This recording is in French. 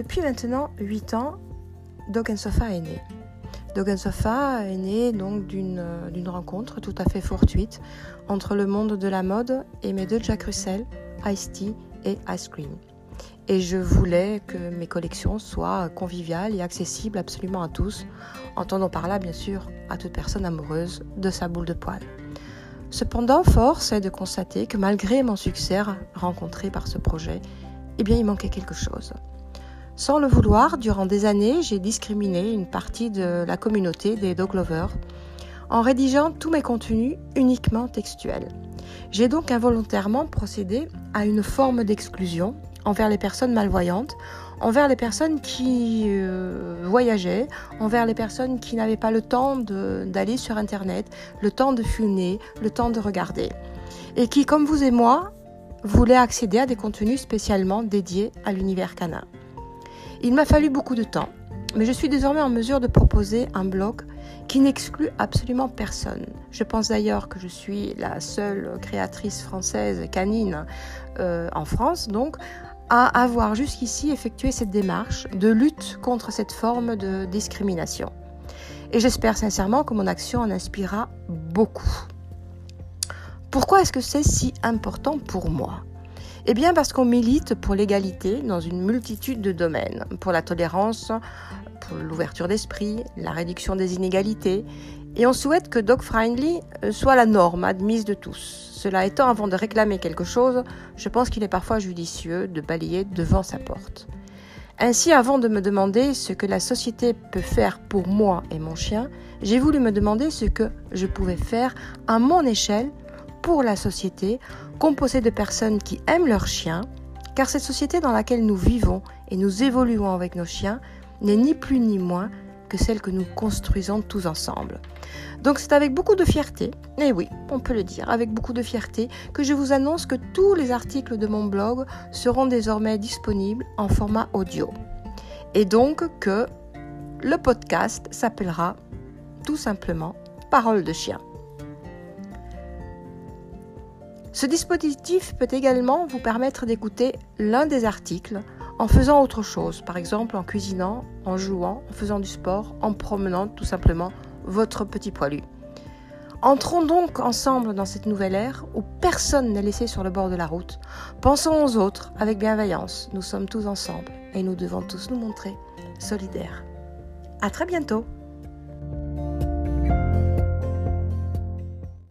depuis maintenant 8 ans, Dog Sofa est né. Dog Sofa est né donc d'une rencontre tout à fait fortuite entre le monde de la mode et mes deux Jack Russell, Ice Tea et Ice Cream. Et je voulais que mes collections soient conviviales et accessibles absolument à tous, entendant par là bien sûr à toute personne amoureuse de sa boule de poil. Cependant, force est de constater que malgré mon succès rencontré par ce projet, eh bien il manquait quelque chose. Sans le vouloir, durant des années, j'ai discriminé une partie de la communauté des dog lovers en rédigeant tous mes contenus uniquement textuels. J'ai donc involontairement procédé à une forme d'exclusion envers les personnes malvoyantes, envers les personnes qui euh, voyageaient, envers les personnes qui n'avaient pas le temps d'aller sur Internet, le temps de fumer, le temps de regarder, et qui, comme vous et moi, voulaient accéder à des contenus spécialement dédiés à l'univers canin. Il m'a fallu beaucoup de temps, mais je suis désormais en mesure de proposer un blog qui n'exclut absolument personne. Je pense d'ailleurs que je suis la seule créatrice française canine euh, en France, donc à avoir jusqu'ici effectué cette démarche de lutte contre cette forme de discrimination. Et j'espère sincèrement que mon action en inspirera beaucoup. Pourquoi est-ce que c'est si important pour moi? Eh bien parce qu'on milite pour l'égalité dans une multitude de domaines, pour la tolérance, pour l'ouverture d'esprit, la réduction des inégalités, et on souhaite que Dog Friendly euh, soit la norme admise de tous. Cela étant, avant de réclamer quelque chose, je pense qu'il est parfois judicieux de balayer devant sa porte. Ainsi, avant de me demander ce que la société peut faire pour moi et mon chien, j'ai voulu me demander ce que je pouvais faire à mon échelle pour la société, composée de personnes qui aiment leurs chiens, car cette société dans laquelle nous vivons et nous évoluons avec nos chiens n'est ni plus ni moins que celle que nous construisons tous ensemble. Donc c'est avec beaucoup de fierté, et oui, on peut le dire, avec beaucoup de fierté, que je vous annonce que tous les articles de mon blog seront désormais disponibles en format audio. Et donc que le podcast s'appellera tout simplement Parole de chien. Ce dispositif peut également vous permettre d'écouter l'un des articles en faisant autre chose, par exemple en cuisinant, en jouant, en faisant du sport, en promenant tout simplement votre petit poilu. Entrons donc ensemble dans cette nouvelle ère où personne n'est laissé sur le bord de la route. Pensons aux autres avec bienveillance. Nous sommes tous ensemble et nous devons tous nous montrer solidaires. À très bientôt!